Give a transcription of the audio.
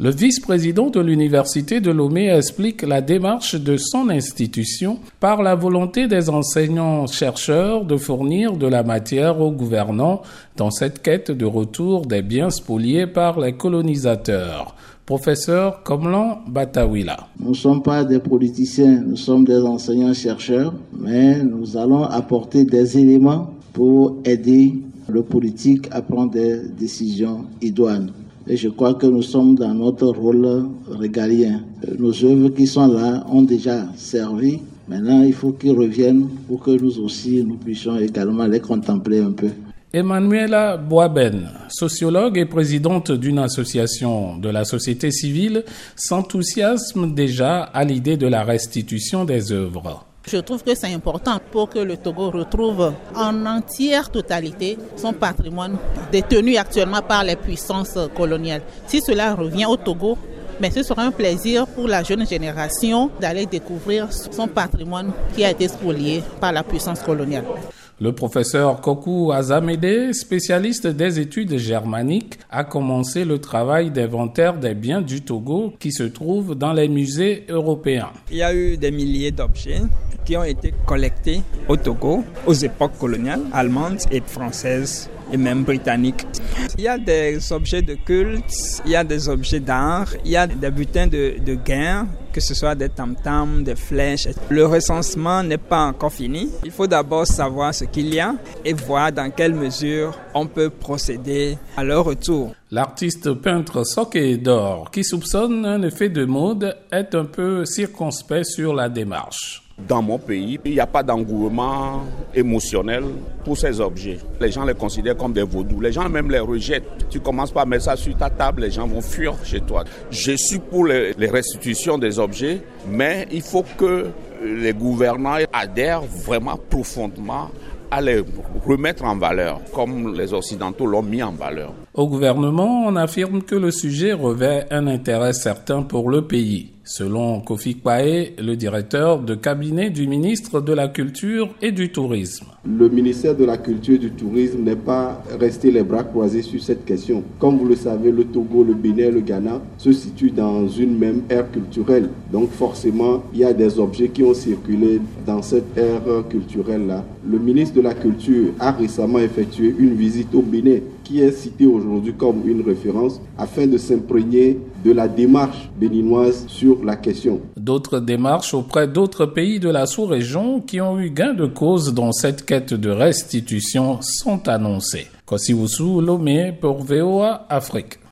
Le vice-président de l'Université de Lomé explique la démarche de son institution par la volonté des enseignants-chercheurs de fournir de la matière aux gouvernants dans cette quête de retour des biens spoliés par les colonisateurs. Professeur Komlan Batawila. Nous ne sommes pas des politiciens, nous sommes des enseignants-chercheurs, mais nous allons apporter des éléments pour aider le politique à prendre des décisions idoines. Et je crois que nous sommes dans notre rôle régalien. Nos œuvres qui sont là ont déjà servi. Maintenant, il faut qu'ils reviennent pour que nous aussi, nous puissions également les contempler un peu. Emmanuela Boaben, sociologue et présidente d'une association de la société civile, s'enthousiasme déjà à l'idée de la restitution des œuvres. Je trouve que c'est important pour que le Togo retrouve en entière totalité son patrimoine détenu actuellement par les puissances coloniales. Si cela revient au Togo, mais ce sera un plaisir pour la jeune génération d'aller découvrir son patrimoine qui a été spolié par la puissance coloniale. Le professeur Koku Azamede, spécialiste des études germaniques, a commencé le travail d'inventaire des biens du Togo qui se trouvent dans les musées européens. Il y a eu des milliers d'objets qui ont été collectés au Togo aux époques coloniales allemandes et françaises et même britanniques. Il y a des objets de culte, il y a des objets d'art, il y a des butins de, de guerre, que ce soit des tam-tams, des flèches. Le recensement n'est pas encore fini. Il faut d'abord savoir ce qu'il y a et voir dans quelle mesure on peut procéder à leur retour. L'artiste peintre Soke d'Or, qui soupçonne un effet de mode, est un peu circonspect sur la démarche. Dans mon pays, il n'y a pas d'engouement émotionnel pour ces objets. Les gens les considèrent comme des vaudous. Les gens même les rejettent. Tu commences par mettre ça sur ta table, les gens vont fuir chez toi. Je suis pour les, restitutions des objets, mais il faut que les gouvernants adhèrent vraiment profondément à les remettre en valeur, comme les Occidentaux l'ont mis en valeur. Au gouvernement, on affirme que le sujet revêt un intérêt certain pour le pays. Selon Kofi Kwae, le directeur de cabinet du ministre de la Culture et du Tourisme. Le ministère de la Culture et du Tourisme n'est pas resté les bras croisés sur cette question. Comme vous le savez, le Togo, le Bénin, le Ghana se situent dans une même ère culturelle. Donc forcément, il y a des objets qui ont circulé dans cette ère culturelle-là. Le ministre de la Culture a récemment effectué une visite au Bénin qui est cité aujourd'hui comme une référence afin de s'imprégner de la démarche béninoise sur la question. D'autres démarches auprès d'autres pays de la sous-région qui ont eu gain de cause dans cette quête de restitution sont annoncées. Kosiwusu Lomé pour VOA Afrique.